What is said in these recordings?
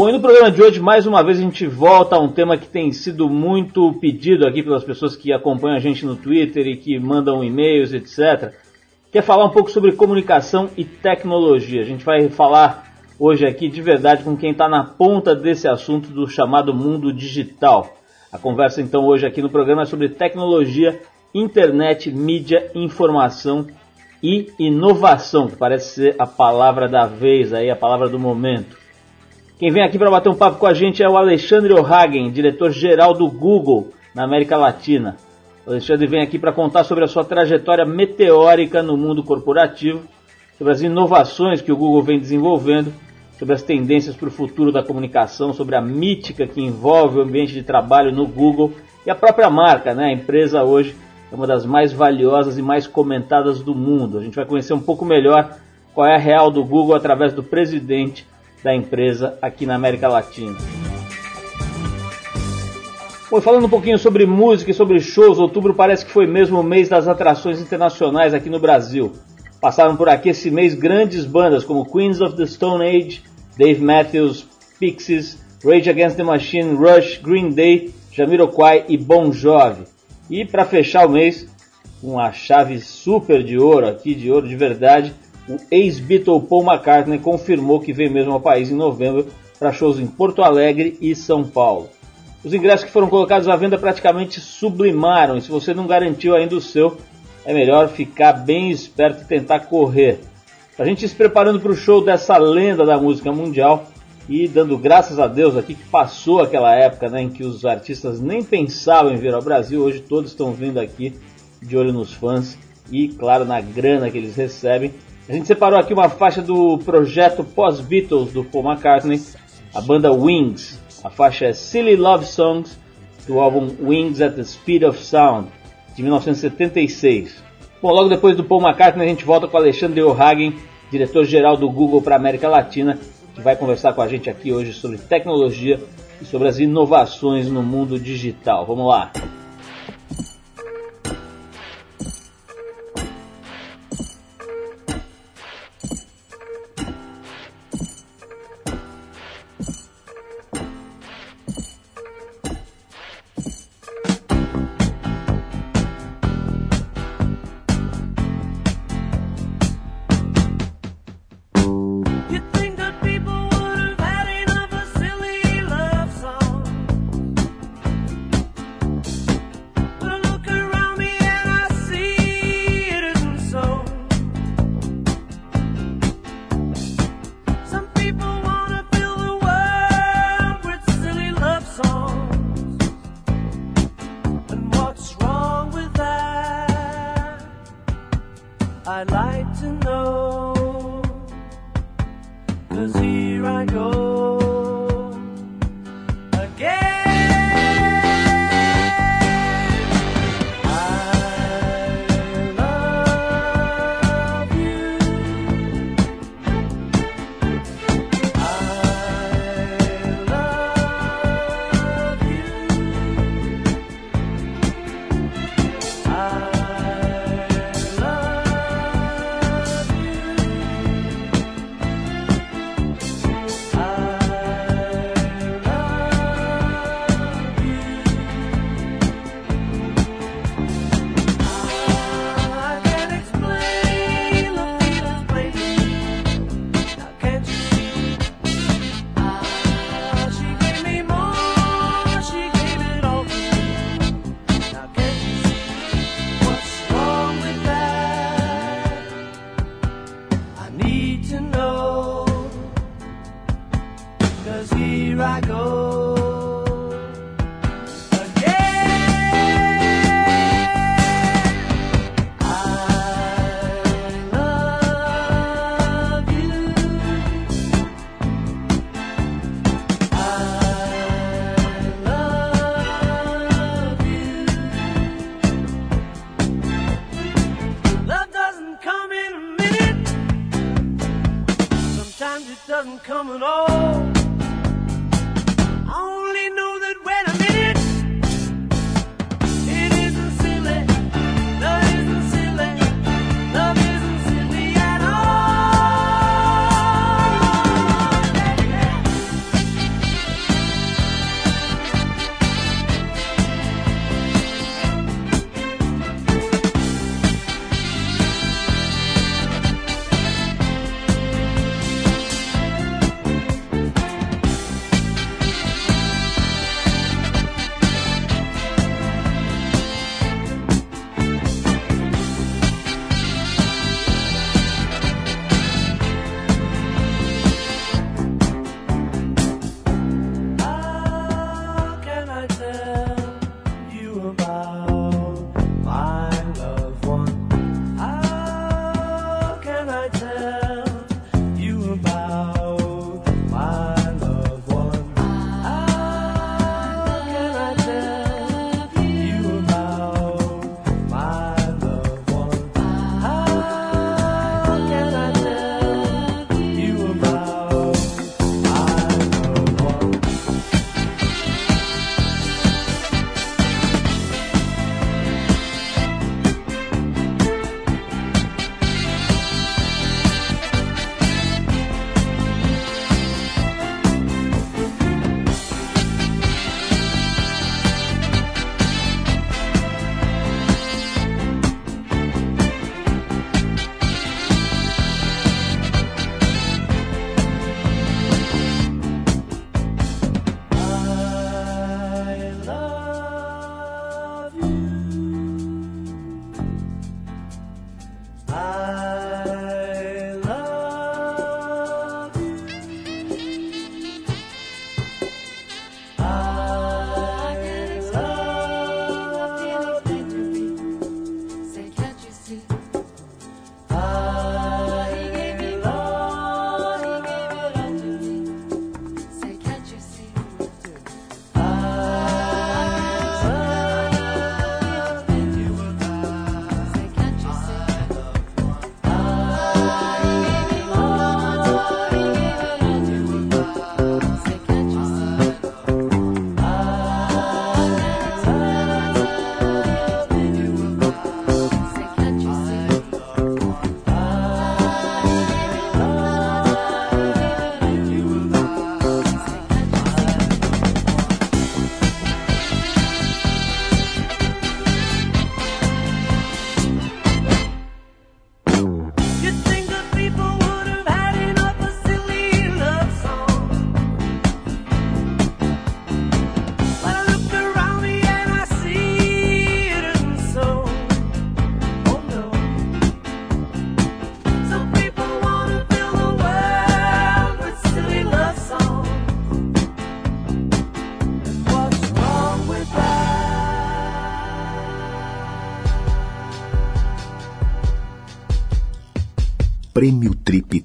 Bom, e no programa de hoje, mais uma vez, a gente volta a um tema que tem sido muito pedido aqui pelas pessoas que acompanham a gente no Twitter e que mandam e-mails, etc. Que é falar um pouco sobre comunicação e tecnologia. A gente vai falar hoje aqui de verdade com quem está na ponta desse assunto do chamado mundo digital. A conversa então hoje aqui no programa é sobre tecnologia, internet, mídia, informação e inovação, que parece ser a palavra da vez aí, a palavra do momento. Quem vem aqui para bater um papo com a gente é o Alexandre O'Hagen, diretor-geral do Google na América Latina. O Alexandre vem aqui para contar sobre a sua trajetória meteórica no mundo corporativo, sobre as inovações que o Google vem desenvolvendo, sobre as tendências para o futuro da comunicação, sobre a mítica que envolve o ambiente de trabalho no Google e a própria marca, né? A empresa hoje é uma das mais valiosas e mais comentadas do mundo. A gente vai conhecer um pouco melhor qual é a real do Google através do presidente da empresa aqui na América Latina. Bom, falando um pouquinho sobre música e sobre shows, outubro parece que foi mesmo o mês das atrações internacionais aqui no Brasil. Passaram por aqui esse mês grandes bandas como Queens of the Stone Age, Dave Matthews, Pixies, Rage Against the Machine, Rush, Green Day, Jamiroquai e Bon Jovi. E para fechar o mês, uma chave super de ouro aqui, de ouro de verdade, o ex-Beatle Paul McCartney confirmou que vem mesmo ao país em novembro para shows em Porto Alegre e São Paulo. Os ingressos que foram colocados à venda praticamente sublimaram e se você não garantiu ainda o seu, é melhor ficar bem esperto e tentar correr. A gente se preparando para o show dessa lenda da música mundial e dando graças a Deus aqui que passou aquela época né, em que os artistas nem pensavam em vir ao Brasil, hoje todos estão vindo aqui de olho nos fãs e, claro, na grana que eles recebem a gente separou aqui uma faixa do projeto pós-Beatles do Paul McCartney, a banda Wings. A faixa é Silly Love Songs do álbum Wings at the Speed of Sound de 1976. Bom, logo depois do Paul McCartney a gente volta com Alexandre O'Hagen, diretor-geral do Google para a América Latina, que vai conversar com a gente aqui hoje sobre tecnologia e sobre as inovações no mundo digital. Vamos lá!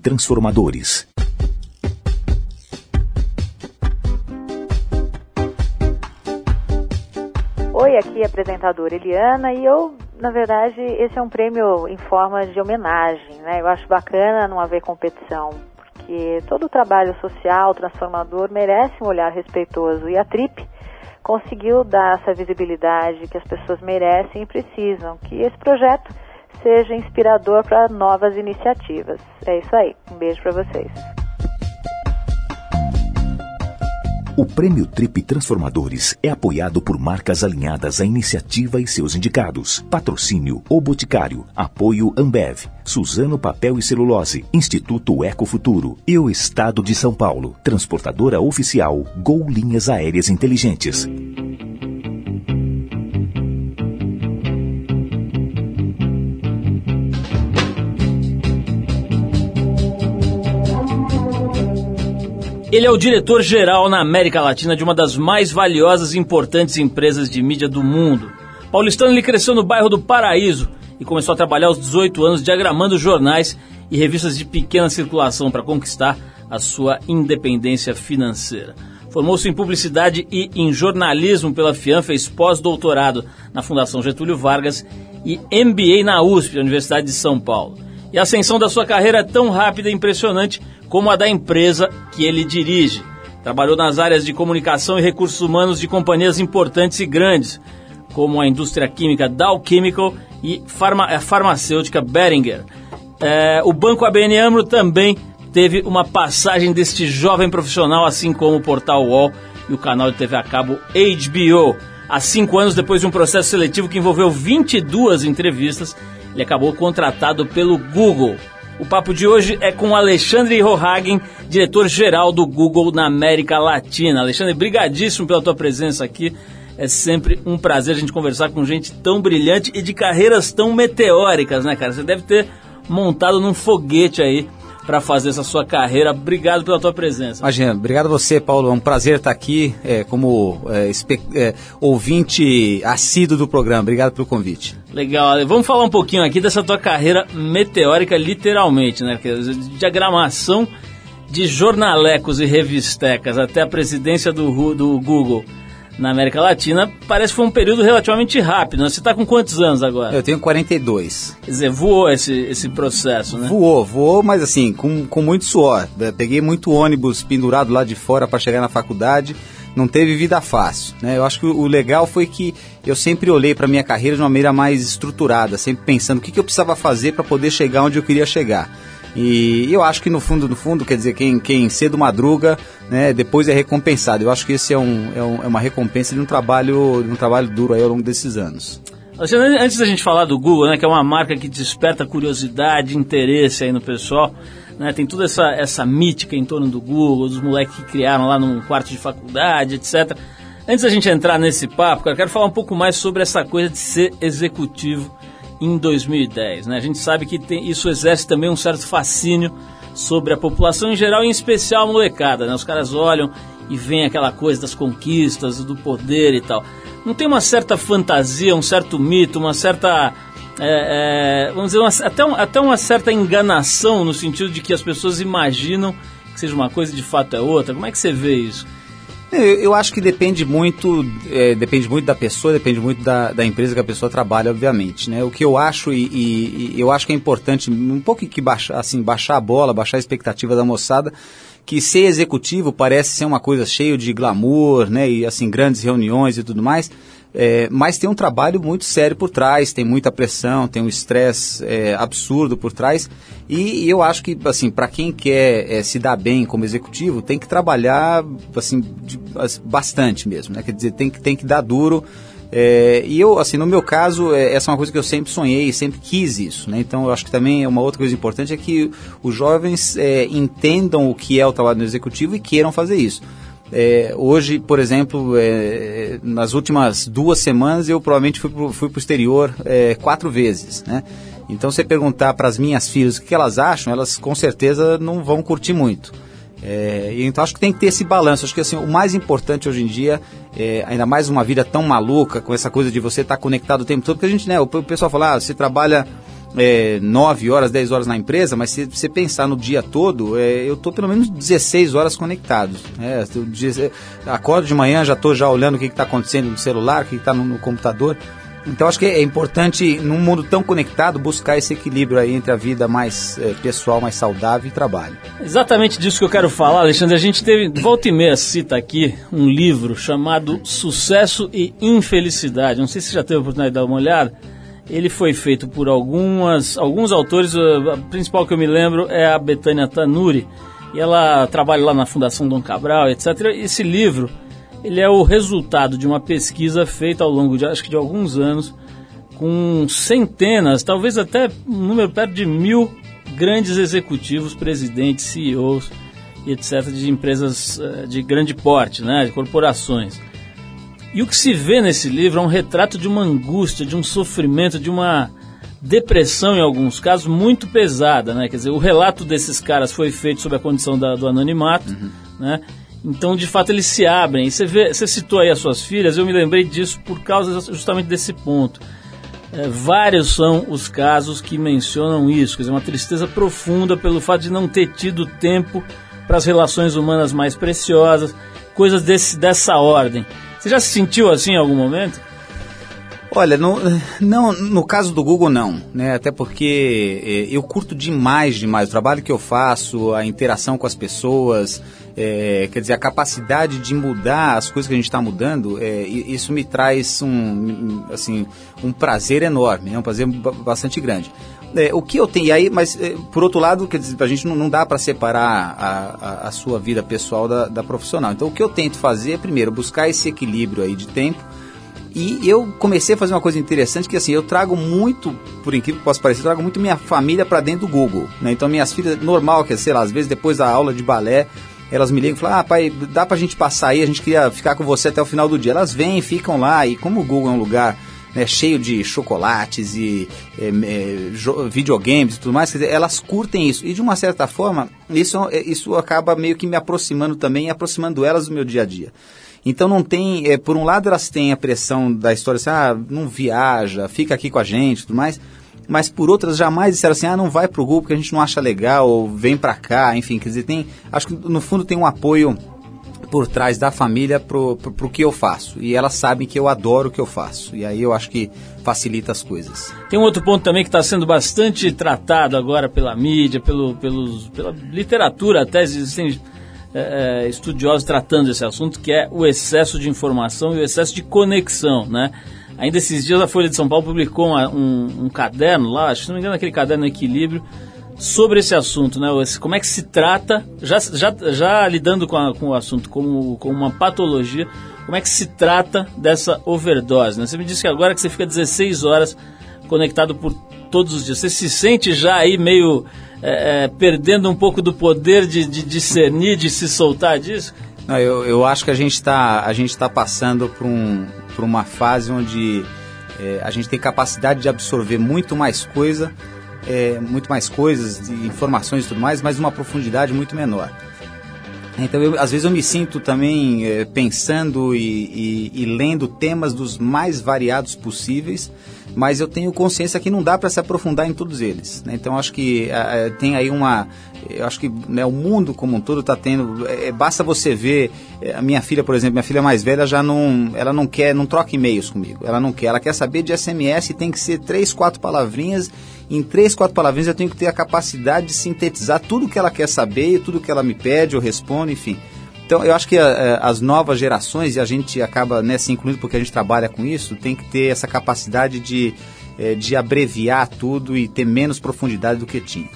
Transformadores. Oi, aqui é a apresentadora Eliana e eu, na verdade, esse é um prêmio em forma de homenagem, né? Eu acho bacana não haver competição, porque todo o trabalho social transformador merece um olhar respeitoso e a Trip conseguiu dar essa visibilidade que as pessoas merecem e precisam, que esse projeto seja inspirador para novas iniciativas. É isso aí. Um beijo para vocês. O Prêmio Trip Transformadores é apoiado por marcas alinhadas à iniciativa e seus indicados. Patrocínio O Boticário. Apoio Ambev. Suzano Papel e Celulose. Instituto Ecofuturo. E o Estado de São Paulo. Transportadora oficial Gol Linhas Aéreas Inteligentes. Ele é o diretor-geral na América Latina de uma das mais valiosas e importantes empresas de mídia do mundo. Paulistano ele cresceu no bairro do Paraíso e começou a trabalhar aos 18 anos diagramando jornais e revistas de pequena circulação para conquistar a sua independência financeira. Formou-se em publicidade e em jornalismo pela FIAM, fez pós-doutorado na Fundação Getúlio Vargas e MBA na USP, Universidade de São Paulo. E a ascensão da sua carreira é tão rápida e impressionante como a da empresa que ele dirige. Trabalhou nas áreas de comunicação e recursos humanos de companhias importantes e grandes, como a indústria química Dow Chemical e farma, a farmacêutica Beringer. É, o Banco ABN AMRO também teve uma passagem deste jovem profissional, assim como o portal UOL e o canal de TV a cabo HBO. Há cinco anos depois de um processo seletivo que envolveu 22 entrevistas, ele acabou contratado pelo Google. O papo de hoje é com Alexandre Rohagen, diretor-geral do Google na América Latina. Alexandre, brigadíssimo pela tua presença aqui. É sempre um prazer a gente conversar com gente tão brilhante e de carreiras tão meteóricas, né, cara? Você deve ter montado num foguete aí para fazer essa sua carreira. Obrigado pela tua presença. Imagina, obrigado a você, Paulo. É um prazer estar aqui é, como é, é, ouvinte assíduo do programa. Obrigado pelo convite. Legal. Vamos falar um pouquinho aqui dessa tua carreira meteórica, literalmente, né? Diagramação de jornalecos e revistecas até a presidência do, do Google na América Latina, parece que foi um período relativamente rápido. Né? Você está com quantos anos agora? Eu tenho 42. Quer dizer, voou esse, esse processo, né? Voou, voou, mas assim, com, com muito suor. Peguei muito ônibus pendurado lá de fora para chegar na faculdade. Não teve vida fácil, né? Eu acho que o legal foi que eu sempre olhei para minha carreira de uma maneira mais estruturada, sempre pensando o que, que eu precisava fazer para poder chegar onde eu queria chegar. E eu acho que no fundo, no fundo, quer dizer, quem, quem cedo madruga, né, depois é recompensado. Eu acho que esse é, um, é, um, é uma recompensa de um trabalho, de um trabalho duro aí ao longo desses anos. Antes da gente falar do Google, né, que é uma marca que desperta curiosidade, interesse aí no pessoal, né, tem toda essa, essa mítica em torno do Google, dos moleques que criaram lá num quarto de faculdade, etc. Antes da gente entrar nesse papo, eu quero falar um pouco mais sobre essa coisa de ser executivo em 2010. Né? A gente sabe que tem, isso exerce também um certo fascínio sobre a população em geral, em especial a molecada. Né? Os caras olham e veem aquela coisa das conquistas, do poder e tal. Não tem uma certa fantasia, um certo mito, uma certa. É, é, vamos dizer, uma, até, um, até uma certa enganação no sentido de que as pessoas imaginam que seja uma coisa e de fato é outra. Como é que você vê isso? Eu, eu acho que depende muito, é, depende muito da pessoa, depende muito da, da, empresa que a pessoa trabalha, obviamente. Né? O que eu acho e, e, e eu acho que é importante um pouco que baixar, assim, baixar a bola, baixar a expectativa da moçada, que ser executivo parece ser uma coisa cheia de glamour, né? E assim grandes reuniões e tudo mais. É, mas tem um trabalho muito sério por trás, tem muita pressão, tem um estresse é, absurdo por trás. E, e, eu acho que, assim, para quem quer é, se dar bem como executivo, tem que trabalhar, assim, de, bastante mesmo, né? Quer dizer, tem que, tem que dar duro. É, e eu, assim, no meu caso, é, essa é uma coisa que eu sempre sonhei, sempre quis isso, né? Então, eu acho que também é uma outra coisa importante é que os jovens é, entendam o que é o trabalho no executivo e queiram fazer isso. É, hoje, por exemplo, é, nas últimas duas semanas eu provavelmente fui para o exterior é, quatro vezes, né? Então, se perguntar para as minhas filhas o que elas acham, elas com certeza não vão curtir muito. É, então acho que tem que ter esse balanço. Acho que assim, o mais importante hoje em dia, é, ainda mais uma vida tão maluca, com essa coisa de você estar tá conectado o tempo todo, porque a gente, né, o pessoal fala, ah, você trabalha é, 9 horas, 10 horas na empresa, mas se você pensar no dia todo, é, eu estou pelo menos 16 horas conectado. É, eu, acordo de manhã, já estou já olhando o que está acontecendo no celular, o que está no, no computador. Então acho que é importante, num mundo tão conectado, buscar esse equilíbrio aí entre a vida mais é, pessoal, mais saudável e trabalho. Exatamente disso que eu quero falar, Alexandre. A gente teve, volta e meia, cita aqui um livro chamado Sucesso e Infelicidade. Não sei se você já teve a oportunidade de dar uma olhada. Ele foi feito por algumas, alguns autores, a principal que eu me lembro é a Betânia Tanuri, e ela trabalha lá na Fundação Dom Cabral, etc. Esse livro ele é o resultado de uma pesquisa feita ao longo de acho que de alguns anos com centenas, talvez até um número perto de mil grandes executivos, presidentes, CEOs etc. de empresas eh, de grande porte, né, de corporações. E o que se vê nesse livro é um retrato de uma angústia, de um sofrimento, de uma depressão em alguns casos muito pesada, né? Quer dizer, o relato desses caras foi feito sob a condição da, do anonimato, uhum. né? Então, de fato, eles se abrem. E você, vê, você citou aí as suas filhas, eu me lembrei disso por causa justamente desse ponto. É, vários são os casos que mencionam isso, quer dizer, uma tristeza profunda pelo fato de não ter tido tempo para as relações humanas mais preciosas, coisas desse, dessa ordem. Você já se sentiu assim em algum momento? Olha, no, não, no caso do Google não, né? Até porque é, eu curto demais, demais o trabalho que eu faço, a interação com as pessoas, é, quer dizer, a capacidade de mudar as coisas que a gente está mudando, é, isso me traz um, assim, um prazer enorme, né? um prazer bastante grande. É, o que eu tenho, e aí, mas é, por outro lado, quer dizer, a gente não, não dá para separar a, a, a, sua vida pessoal da, da profissional. Então, o que eu tento fazer é, primeiro, buscar esse equilíbrio aí de tempo. E eu comecei a fazer uma coisa interessante que assim, eu trago muito, por incrível que possa parecer, trago muito minha família para dentro do Google. Né? Então minhas filhas, normal, que sei lá, às vezes depois da aula de balé, elas me ligam e falam, ah, pai, dá pra gente passar aí, a gente queria ficar com você até o final do dia. Elas vêm, ficam lá, e como o Google é um lugar né, cheio de chocolates e é, é, videogames e tudo mais, dizer, elas curtem isso. E de uma certa forma, isso, é, isso acaba meio que me aproximando também, aproximando elas do meu dia a dia. Então não tem, é, por um lado elas têm a pressão da história assim, ah, não viaja, fica aqui com a gente tudo mais, mas por outras jamais disseram assim, ah, não vai pro Google porque a gente não acha legal, ou vem para cá, enfim, quer dizer, tem, acho que no fundo tem um apoio por trás da família pro, pro que eu faço. E elas sabem que eu adoro o que eu faço. E aí eu acho que facilita as coisas. Tem um outro ponto também que está sendo bastante tratado agora pela mídia, pelo, pelos, pela literatura, até existem é, estudiosos tratando desse assunto, que é o excesso de informação e o excesso de conexão, né? Ainda esses dias a Folha de São Paulo publicou uma, um, um, caderno lá, acho não me engano aquele caderno Equilíbrio, sobre esse assunto, né? Como é que se trata, já, já, já lidando com, a, com o assunto como, como uma patologia, como é que se trata dessa overdose, né? Você me disse que agora que você fica 16 horas conectado por todos os dias, você se sente já aí meio é, é, perdendo um pouco do poder de, de discernir, de se soltar disso? Não, eu, eu acho que a gente está tá passando por, um, por uma fase onde é, a gente tem capacidade de absorver muito mais coisa, é, muito mais coisas, informações e tudo mais, mas uma profundidade muito menor. Então, eu, às vezes eu me sinto também é, pensando e, e, e lendo temas dos mais variados possíveis, mas eu tenho consciência que não dá para se aprofundar em todos eles. Né? Então acho que é, tem aí uma, eu acho que né, o mundo como um todo está tendo, é, basta você ver é, a minha filha, por exemplo, minha filha mais velha já não, ela não quer, não troca e-mails comigo, ela não quer, ela quer saber de SMS, tem que ser três, quatro palavrinhas, em três, quatro palavrinhas eu tenho que ter a capacidade de sintetizar tudo que ela quer saber, tudo que ela me pede, eu respondo, enfim. Então, eu acho que a, eh, a, eh, as novas gerações, e a gente acaba né, se incluindo porque a gente trabalha com isso, tem que ter essa capacidade de, é, de abreviar tudo e ter menos profundidade do que tinha.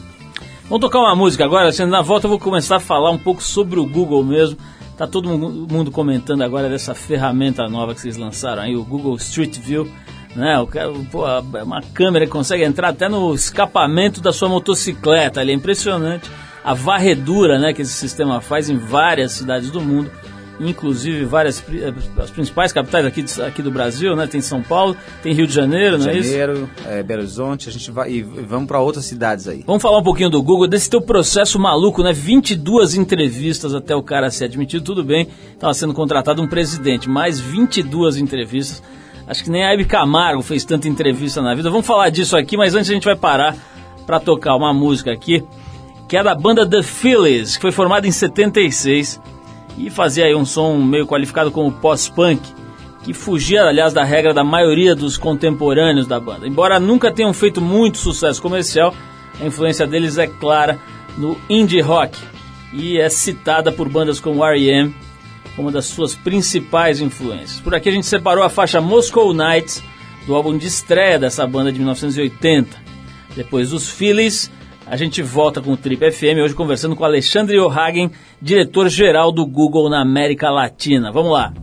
Vamos tocar uma música agora, assim, na volta eu vou começar a falar um pouco sobre o Google mesmo. Tá todo mundo comentando agora dessa ferramenta nova que vocês lançaram aí, o Google Street View. Né, o, pô, uma câmera que consegue entrar até no escapamento da sua motocicleta, ali é impressionante a varredura né, que esse sistema faz em várias cidades do mundo, inclusive várias eh, as principais capitais aqui, aqui do Brasil, né? Tem São Paulo, tem Rio de Janeiro, não é isso? Janeiro, é, Belo Horizonte, a gente vai e vamos para outras cidades aí. Vamos falar um pouquinho do Google, desse teu processo maluco, né? 22 entrevistas até o cara ser admitido, tudo bem, estava sendo contratado um presidente, mais 22 entrevistas Acho que nem a Hebe Camargo fez tanta entrevista na vida. Vamos falar disso aqui, mas antes a gente vai parar para tocar uma música aqui, que é da banda The Phillies, que foi formada em 76 e fazia aí um som meio qualificado como pós-punk, que fugia, aliás, da regra da maioria dos contemporâneos da banda. Embora nunca tenham feito muito sucesso comercial, a influência deles é clara no indie rock e é citada por bandas como R.E.M., uma das suas principais influências. Por aqui a gente separou a faixa Moscow Nights, do álbum de estreia dessa banda de 1980. Depois dos Phillies, a gente volta com o Trip FM, hoje conversando com Alexandre O'Hagen, diretor-geral do Google na América Latina. Vamos lá!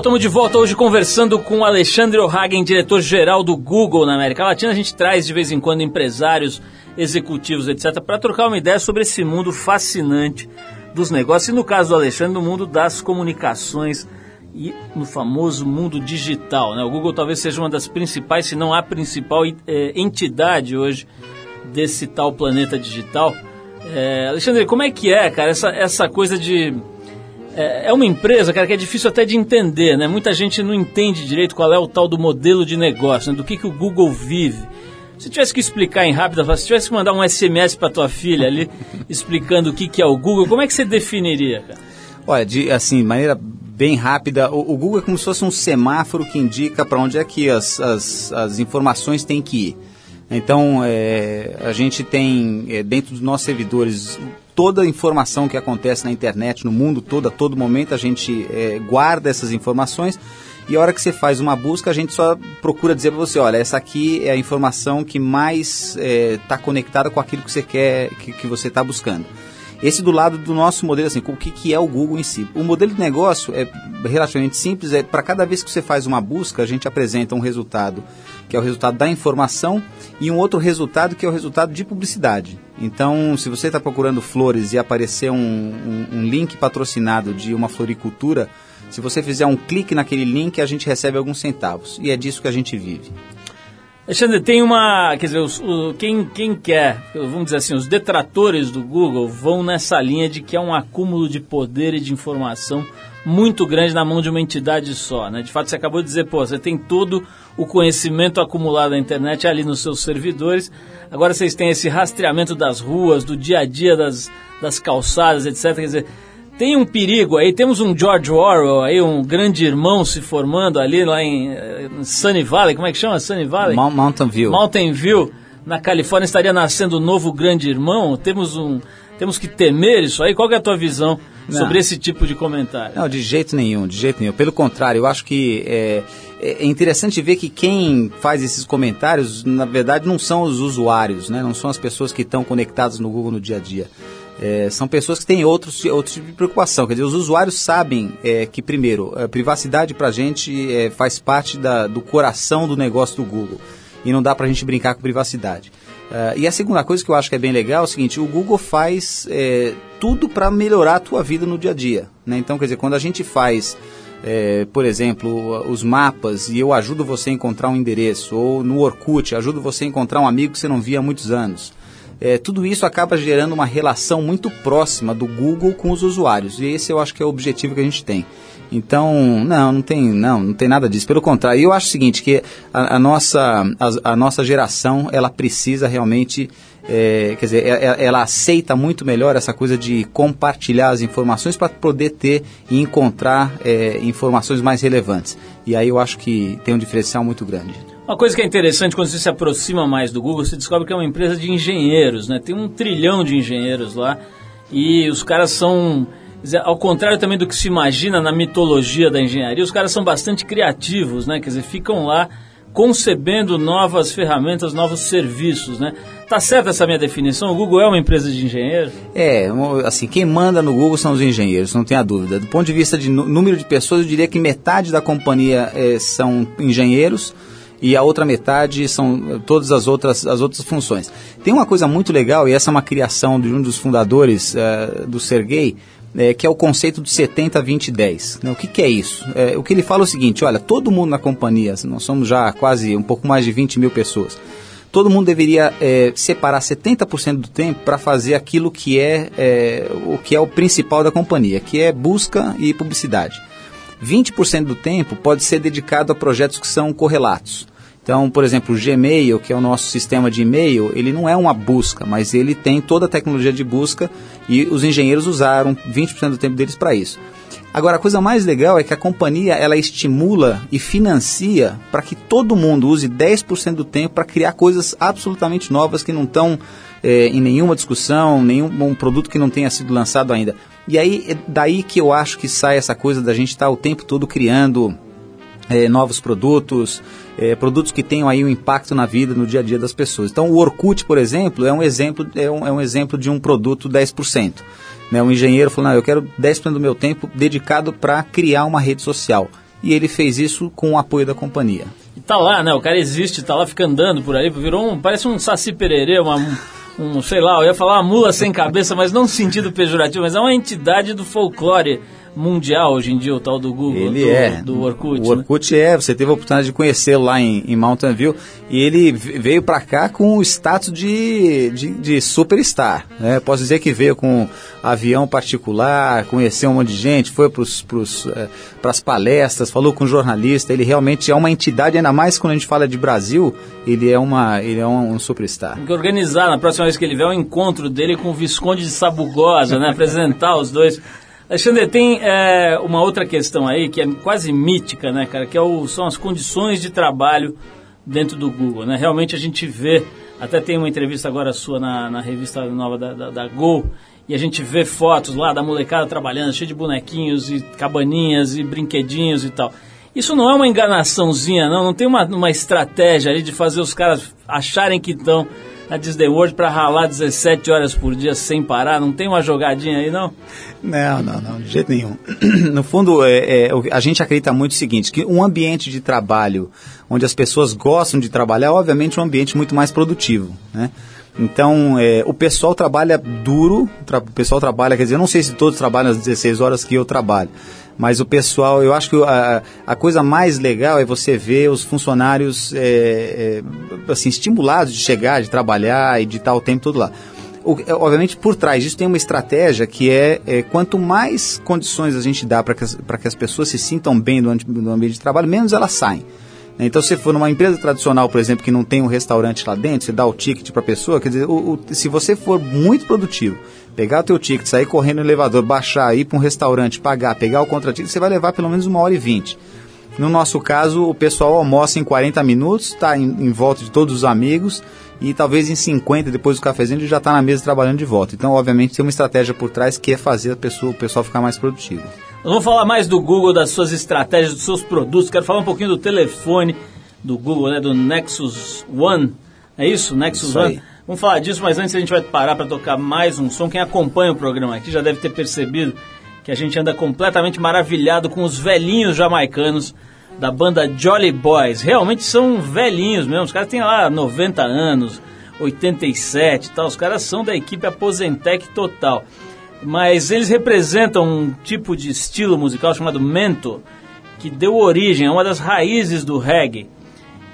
Estamos de volta hoje conversando com Alexandre O'Hagen, diretor-geral do Google na América Latina. A gente traz de vez em quando empresários, executivos, etc., para trocar uma ideia sobre esse mundo fascinante dos negócios e, no caso do Alexandre, no mundo das comunicações e no famoso mundo digital. Né? O Google talvez seja uma das principais, se não a principal é, entidade hoje desse tal planeta digital. É, Alexandre, como é que é, cara, essa, essa coisa de. É, é, uma empresa, cara, que é difícil até de entender, né? Muita gente não entende direito qual é o tal do modelo de negócio, né? do que, que o Google vive. Se tivesse que explicar em rápida, se tivesse que mandar um SMS para tua filha ali explicando o que, que é o Google, como é que você definiria, cara? Olha, de assim, maneira bem rápida, o, o, Google é como se fosse um semáforo que indica para onde é que as, as, as, informações têm que ir. Então, é, a gente tem é, dentro dos nossos servidores toda a informação que acontece na internet, no mundo todo, a todo momento, a gente é, guarda essas informações e a hora que você faz uma busca, a gente só procura dizer para você, olha, essa aqui é a informação que mais está é, conectada com aquilo que você quer, que, que você está buscando. Esse do lado do nosso modelo, assim, o que, que é o Google em si. O modelo de negócio é relativamente simples, é para cada vez que você faz uma busca, a gente apresenta um resultado, que é o resultado da informação, e um outro resultado que é o resultado de publicidade. Então, se você está procurando flores e aparecer um, um, um link patrocinado de uma floricultura, se você fizer um clique naquele link, a gente recebe alguns centavos. E é disso que a gente vive. Alexandre, tem uma. Quer dizer, os, quem, quem quer, vamos dizer assim, os detratores do Google vão nessa linha de que é um acúmulo de poder e de informação muito grande na mão de uma entidade só. Né? De fato, você acabou de dizer, pô, você tem todo o conhecimento acumulado na internet ali nos seus servidores. Agora vocês têm esse rastreamento das ruas, do dia a dia das, das calçadas, etc. Quer dizer, tem um perigo aí, temos um George Orwell aí, um grande irmão se formando ali lá em, eh, em Sunny Valley, como é que chama Sunny Valley? Mountain View. Mountain View, na Califórnia estaria nascendo um novo grande irmão, temos um, temos que temer isso aí, qual é a tua visão Não. sobre esse tipo de comentário? Não, de jeito nenhum, de jeito nenhum, pelo contrário, eu acho que é, é interessante ver que quem faz esses comentários, na verdade, não são os usuários, né? não são as pessoas que estão conectadas no Google no dia a dia. É, são pessoas que têm outros, outro tipo de preocupação. Quer dizer, os usuários sabem é, que, primeiro, a privacidade para a gente é, faz parte da, do coração do negócio do Google. E não dá para a gente brincar com privacidade. Uh, e a segunda coisa que eu acho que é bem legal é o seguinte: o Google faz é, tudo para melhorar a tua vida no dia a dia. Né? Então, quer dizer, quando a gente faz, é, por exemplo, os mapas e eu ajudo você a encontrar um endereço, ou no Orkut, ajudo você a encontrar um amigo que você não via há muitos anos é, tudo isso acaba gerando uma relação muito próxima do Google com os usuários. E esse eu acho que é o objetivo que a gente tem. Então, não, não tem, não, não tem nada disso. Pelo contrário, eu acho o seguinte, que a, a nossa, a, a, nossa geração, ela precisa realmente, é, quer dizer, ela, é, é, ela, aceita muito melhor essa coisa de compartilhar as informações para poder ter e encontrar é, informações mais relevantes. E aí eu acho que tem um diferencial muito grande. Uma coisa que é interessante quando você se aproxima mais do Google, você descobre que é uma empresa de engenheiros, né? Tem um trilhão de engenheiros lá e os caras são, ao contrário também do que se imagina na mitologia da engenharia, os caras são bastante criativos, né? Quer dizer, ficam lá concebendo novas ferramentas, novos serviços, né? Tá certa essa minha definição? O Google é uma empresa de engenheiros? É, assim, quem manda no Google são os engenheiros, não tenha dúvida. Do ponto de vista de número de pessoas, eu diria que metade da companhia é, são engenheiros, e a outra metade são todas as outras, as outras funções. Tem uma coisa muito legal, e essa é uma criação de um dos fundadores uh, do Sergey, é, que é o conceito de 70, 20, 10. Né? O que, que é isso? É, o que ele fala é o seguinte: olha, todo mundo na companhia, nós somos já quase um pouco mais de 20 mil pessoas, todo mundo deveria é, separar 70% do tempo para fazer aquilo que é, é, o que é o principal da companhia, que é busca e publicidade. 20% do tempo pode ser dedicado a projetos que são correlatos. Então, por exemplo, o Gmail, que é o nosso sistema de e-mail, ele não é uma busca, mas ele tem toda a tecnologia de busca e os engenheiros usaram 20% do tempo deles para isso. Agora, a coisa mais legal é que a companhia ela estimula e financia para que todo mundo use 10% do tempo para criar coisas absolutamente novas que não estão é, em nenhuma discussão, nenhum um produto que não tenha sido lançado ainda. E aí é daí que eu acho que sai essa coisa da gente estar tá o tempo todo criando é, novos produtos, é, produtos que tenham aí um impacto na vida, no dia a dia das pessoas. Então o Orkut, por exemplo, é um exemplo, é um, é um exemplo de um produto 10%. Né? Um engenheiro falou, não, eu quero 10% do meu tempo dedicado para criar uma rede social. E ele fez isso com o apoio da companhia. E tá lá, né? O cara existe, tá lá, fica andando por aí, virou um, parece um saci pererê, uma, um, sei lá, eu ia falar uma mula sem cabeça, mas não no sentido pejorativo, mas é uma entidade do folclore mundial hoje em dia, o tal do Google, ele do, é. do Orkut. O Orkut né? é, você teve a oportunidade de conhecê-lo lá em, em, Mountain View e ele veio para cá com o status de, de, de superstar. Né? Posso dizer que veio com avião particular, conheceu um monte de gente, foi para é, as palestras, falou com jornalista. Ele realmente é uma entidade, ainda mais quando a gente fala de Brasil, ele é, uma, ele é um, um superstar. Tem que organizar na próxima vez que ele vier o um encontro dele com o Visconde de Sabugosa, né? apresentar os dois. Alexandre, tem é, uma outra questão aí que é quase mítica, né, cara? Que é o, são as condições de trabalho dentro do Google, né? Realmente a gente vê, até tem uma entrevista agora sua na, na revista nova da, da, da Go, e a gente vê fotos lá da molecada trabalhando, cheio de bonequinhos e cabaninhas e brinquedinhos e tal. Isso não é uma enganaçãozinha, não? Não tem uma, uma estratégia ali de fazer os caras acharem que estão na Disney World para ralar 17 horas por dia sem parar? Não tem uma jogadinha aí, não? Não, não, não, de jeito nenhum. No fundo, é, é, a gente acredita muito o seguinte, que um ambiente de trabalho onde as pessoas gostam de trabalhar, obviamente é um ambiente muito mais produtivo, né? Então, é, o pessoal trabalha duro, o pessoal trabalha, quer dizer, eu não sei se todos trabalham as 16 horas que eu trabalho, mas o pessoal, eu acho que a, a coisa mais legal é você ver os funcionários é, é, assim, estimulados de chegar, de trabalhar e de estar o tempo todo lá. O, obviamente, por trás disso tem uma estratégia que é, é quanto mais condições a gente dá para que, que as pessoas se sintam bem no, no ambiente de trabalho, menos elas saem. Então, se for numa empresa tradicional, por exemplo, que não tem um restaurante lá dentro, você dá o ticket para a pessoa, quer dizer, o, o, se você for muito produtivo pegar o teu ticket, sair correndo no elevador, baixar, ir para um restaurante, pagar, pegar o contraticket, você vai levar pelo menos uma hora e vinte. No nosso caso, o pessoal almoça em 40 minutos, está em, em, volta de todos os amigos e talvez em 50, depois do cafezinho, ele já está na mesa trabalhando de volta. Então, obviamente, tem uma estratégia por trás que é fazer a pessoa, o pessoal ficar mais produtivo. Nós vamos falar mais do Google, das suas estratégias, dos seus produtos. Quero falar um pouquinho do telefone do Google, né, do Nexus One. É isso? Nexus isso One? Aí. Vamos falar disso, mas antes a gente vai parar para tocar mais um som. Quem acompanha o programa aqui já deve ter percebido que a gente anda completamente maravilhado com os velhinhos jamaicanos da banda Jolly Boys. Realmente são velhinhos mesmo, os caras têm lá 90 anos, 87 e tal. Os caras são da equipe Aposentec total. Mas eles representam um tipo de estilo musical chamado mento, que deu origem a uma das raízes do reggae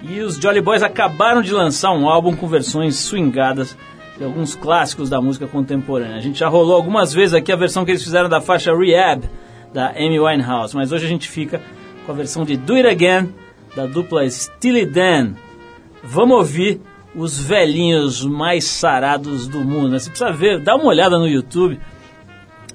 e os Jolly Boys acabaram de lançar um álbum com versões swingadas de alguns clássicos da música contemporânea. A gente já rolou algumas vezes aqui a versão que eles fizeram da faixa Rehab, da Amy Winehouse, mas hoje a gente fica com a versão de Do It Again, da dupla Steely Dan. Vamos ouvir os velhinhos mais sarados do mundo. Né? Você precisa ver, dá uma olhada no YouTube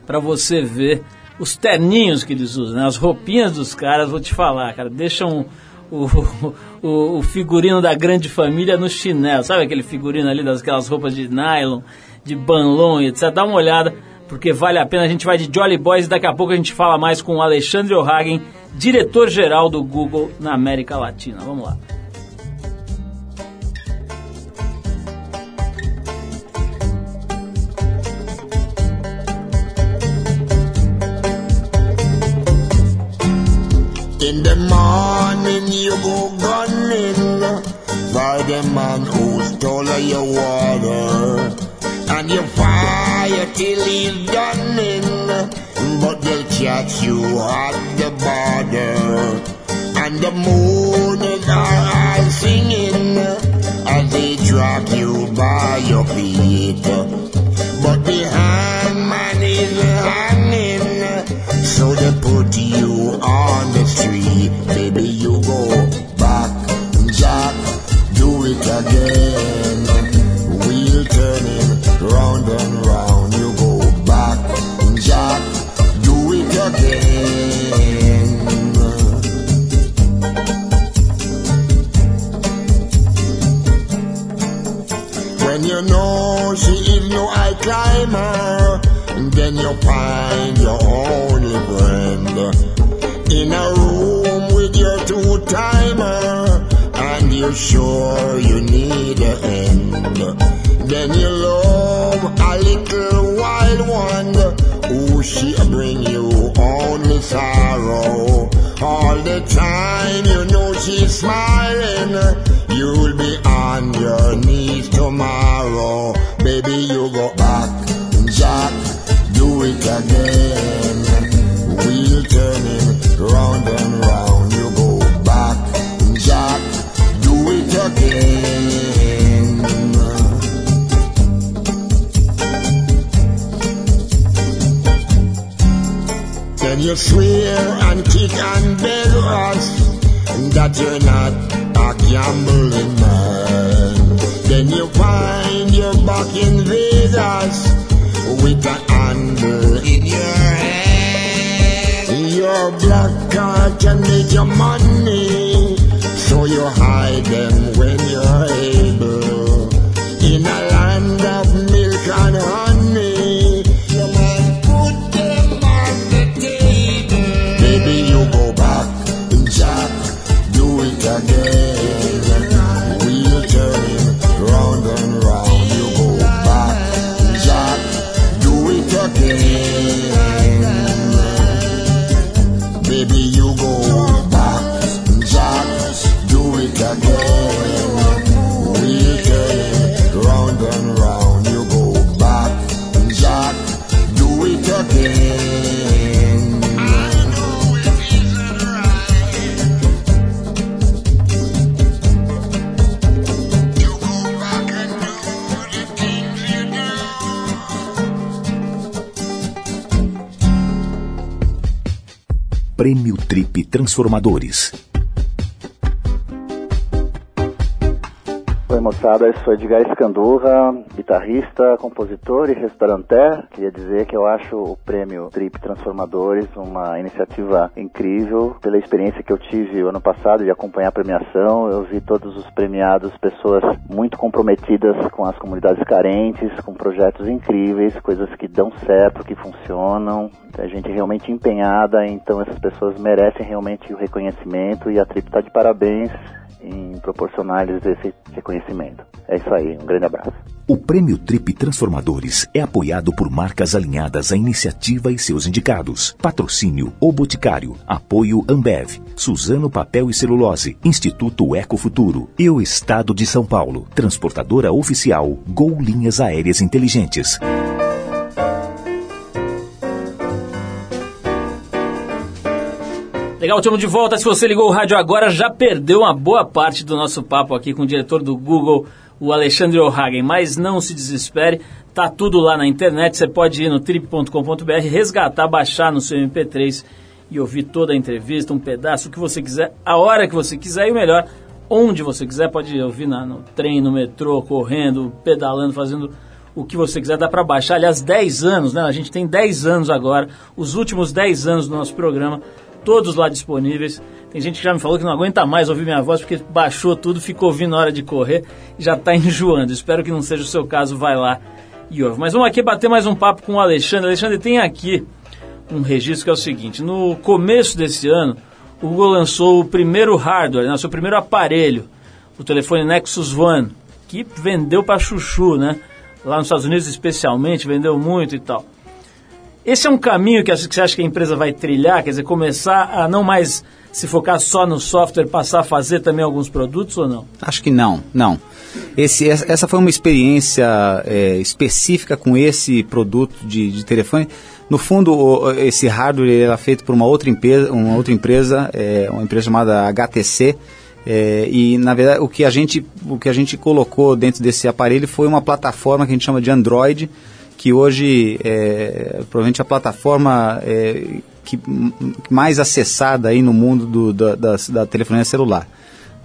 para você ver os terninhos que eles usam, né? as roupinhas dos caras, vou te falar, cara, deixam o, o, o, figurino da grande família no chinelo. Sabe aquele figurino ali das aquelas roupas de nylon, de banlon, etc. Dá uma olhada, porque vale a pena. A gente vai de Jolly Boys e daqui a pouco a gente fala mais com o Alexandre O'Hagen, diretor-geral do Google na América Latina. Vamos lá. In the morning you go gunning for the man who stole your water. And you fire till he's done but they'll catch you at the border. And the moon is all singing as they drag you by your feet. But the hangman is they put you on the street. Baby, you go back, Jack, do it again. Wheel turning round and round. You go back, Jack, do it again. When you know she is no high climber, then you find your only friend in a room with your two timer, and you're sure you need a end. Then you love a little wild one, who she bring you only sorrow. All the time you know she's smiling, you'll be on your knees tomorrow. Baby, you go back, Jack, do it again turning round and round. You go back, Jack, do it again. Then you swear and kick and beg us that you're not a gambling man. Then you find you're back in Vegas with an under. Black card can make your money, Transformadores. Eu sou Edgar Escandurra, guitarrista, compositor e restauranter. Queria dizer que eu acho o prêmio Trip Transformadores uma iniciativa incrível. Pela experiência que eu tive o ano passado de acompanhar a premiação, eu vi todos os premiados pessoas muito comprometidas com as comunidades carentes, com projetos incríveis, coisas que dão certo, que funcionam. A gente realmente empenhada, então essas pessoas merecem realmente o reconhecimento e a Trip está de parabéns em proporcionar-lhes esse reconhecimento. É isso aí, um grande abraço. O Prêmio Trip Transformadores é apoiado por marcas alinhadas à iniciativa e seus indicados. Patrocínio O Boticário. Apoio Ambev. Suzano Papel e Celulose. Instituto Eco Futuro. E o Estado de São Paulo. Transportadora oficial Gol Linhas Aéreas Inteligentes. Legal, estamos de volta. Se você ligou o rádio agora, já perdeu uma boa parte do nosso papo aqui com o diretor do Google, o Alexandre O'Hagen. Mas não se desespere, tá tudo lá na internet. Você pode ir no trip.com.br, resgatar, baixar no seu MP3 e ouvir toda a entrevista, um pedaço, o que você quiser, a hora que você quiser e o melhor, onde você quiser. Pode ouvir na, no trem, no metrô, correndo, pedalando, fazendo o que você quiser. Dá para baixar. Aliás, 10 anos, né? A gente tem 10 anos agora, os últimos 10 anos do nosso programa todos lá disponíveis. Tem gente que já me falou que não aguenta mais ouvir minha voz porque baixou tudo, ficou ouvindo na hora de correr e já está enjoando. Espero que não seja o seu caso, vai lá e ouve. Mas vamos aqui bater mais um papo com o Alexandre. Alexandre, tem aqui um registro que é o seguinte: no começo desse ano, o Google lançou o primeiro hardware, né, o seu primeiro aparelho, o telefone Nexus One, que vendeu para chuchu, né? Lá nos Estados Unidos especialmente, vendeu muito e tal. Esse é um caminho que você acha que a empresa vai trilhar, quer dizer, começar a não mais se focar só no software, passar a fazer também alguns produtos ou não? Acho que não, não. Esse, essa foi uma experiência é, específica com esse produto de, de telefone. No fundo, esse hardware era feito por uma outra empresa, uma outra empresa, é, uma empresa chamada HTC. É, e na verdade o que a gente o que a gente colocou dentro desse aparelho foi uma plataforma que a gente chama de Android que hoje é provavelmente a plataforma é, que mais acessada aí no mundo do, da, da, da telefonia celular.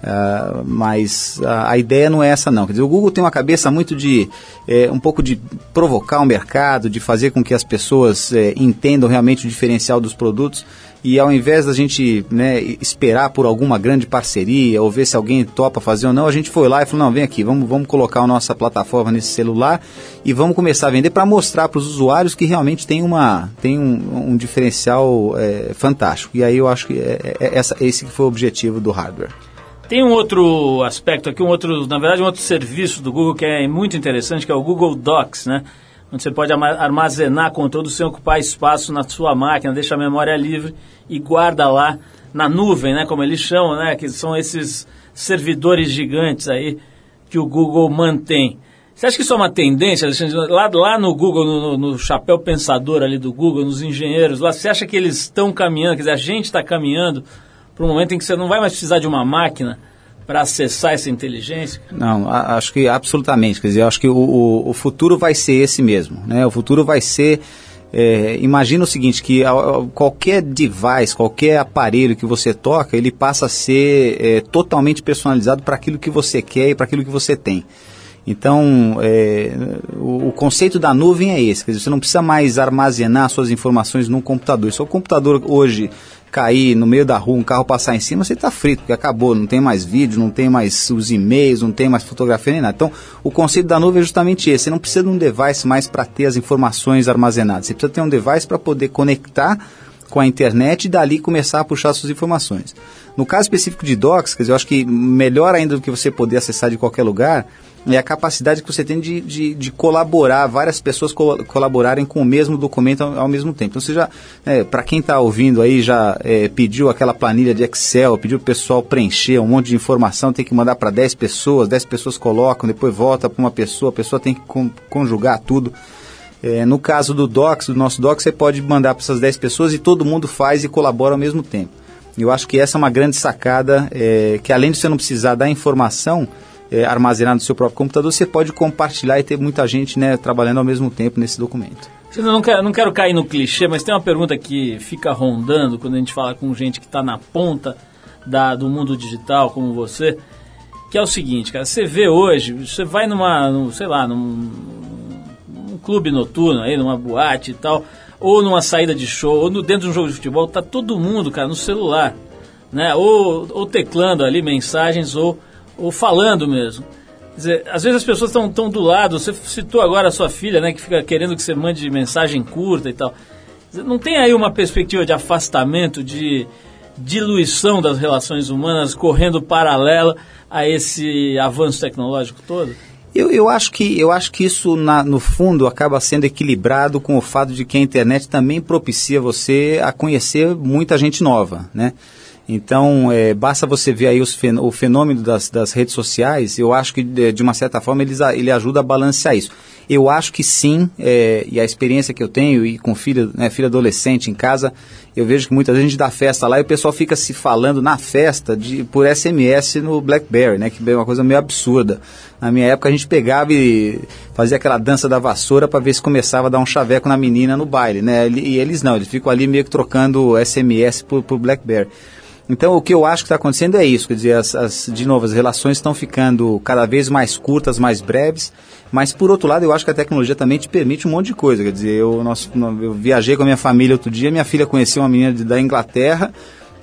Uh, mas a, a, ideia não é essa não. Quer dizer, o Google tem uma cabeça muito de é, um pouco de provocar o mercado, de fazer com que as pessoas é, entendam realmente o diferencial dos produtos e ao invés da gente né, esperar por alguma grande parceria ou ver se alguém topa fazer ou não, a gente foi lá e falou, não, vem aqui, vamos, vamos colocar a nossa plataforma nesse celular e vamos começar a vender para mostrar para os usuários que realmente tem, uma, tem um, um diferencial é, fantástico. E aí eu acho que é, é, essa, esse foi o objetivo do hardware. Tem um outro aspecto aqui, um outro, na verdade, um outro serviço do Google que é muito interessante, que é o Google Docs, né? Onde você pode armazenar conteúdo sem ocupar espaço na sua máquina, deixa a memória livre e guarda lá na nuvem, né? Como eles chamam, né? Que são esses servidores gigantes aí que o Google mantém. Você acha que isso é uma tendência, Lá, lá no Google, no, no, chapéu pensador ali do Google, nos engenheiros, lá, você acha que eles estão caminhando, quer dizer, a gente está caminhando para um momento em que você não vai mais precisar de uma máquina para acessar essa inteligência? Não, acho que absolutamente. Quer dizer, acho que o, o, futuro vai ser esse mesmo. Né? O futuro vai ser é, imagina o seguinte, que qualquer device, qualquer aparelho que você toca, ele passa a ser é, totalmente personalizado para aquilo que você quer e para aquilo que você tem. Então, é, o, o, conceito da nuvem é esse, quer dizer, você não precisa mais armazenar suas informações num computador. Se o computador hoje cair no meio da rua, um carro passar em cima, você está frito, porque acabou, não tem mais vídeo, não tem mais os e-mails, não tem mais fotografia nem nada. Então, o conceito da nuvem é justamente esse, você não precisa de um device mais para ter as informações armazenadas, você precisa ter um device para poder conectar com a internet e dali começar a puxar suas informações. No caso específico de Docs, quer dizer, eu acho que melhor ainda do que você poder acessar de qualquer lugar, é a capacidade que você tem de, de, de colaborar, várias pessoas co colaborarem com o mesmo documento ao, ao mesmo tempo. Então, você já, é, para quem está ouvindo aí, já é, pediu aquela planilha de Excel, pediu o pessoal preencher um monte de informação, tem que mandar para 10 pessoas, 10 pessoas colocam, depois volta para uma pessoa, a pessoa tem que con conjugar tudo. É, no caso do Docs, do nosso Docs, você pode mandar para essas 10 pessoas e todo mundo faz e colabora ao mesmo tempo. Eu acho que essa é uma grande sacada, é, que além de você não precisar da informação, é, armazenado no seu próprio computador, você pode compartilhar e ter muita gente né, trabalhando ao mesmo tempo nesse documento. Não quero, não quero cair no clichê, mas tem uma pergunta que fica rondando quando a gente fala com gente que está na ponta da, do mundo digital, como você, que é o seguinte, cara, você vê hoje, você vai numa, num, sei lá, num, num, clube noturno aí, numa boate e tal, ou numa saída de show, ou no, dentro de um jogo de futebol, tá todo mundo, cara, no celular, né? Ou, ou teclando ali mensagens, ou ou falando mesmo. Quer dizer, às vezes as pessoas estão tão do lado, você citou agora a sua filha, né, que fica querendo que você mande mensagem curta e tal. Dizer, não tem aí uma perspectiva de afastamento, de diluição das relações humanas correndo paralela a esse avanço tecnológico todo? Eu, eu, acho que, eu acho que isso, na, no fundo, acaba sendo equilibrado com o fato de que a internet também propicia você a conhecer muita gente nova, né? Então, é, basta você ver aí os, o fenômeno das, das, redes sociais, eu acho que, de, de uma certa forma, ele, ele ajuda a balancear isso. Eu acho que sim, é, e a experiência que eu tenho, e com filho, né, filho adolescente em casa, eu vejo que muita gente dá festa lá e o pessoal fica se falando na festa de, por SMS no BlackBerry, né, que é uma coisa meio absurda. Na minha época a gente pegava e fazia aquela dança da vassoura para ver se começava a dar um chaveco na menina no baile, né, e eles não, eles ficam ali meio que trocando SMS por, por BlackBerry. Então, o que eu acho que está acontecendo é isso, quer dizer, as, as, de novo, as relações estão ficando cada vez mais curtas, mais breves, mas por outro lado, eu acho que a tecnologia também te permite um monte de coisa, quer dizer, eu, nós, eu viajei com a minha família outro dia, minha filha conheceu uma menina de, da Inglaterra,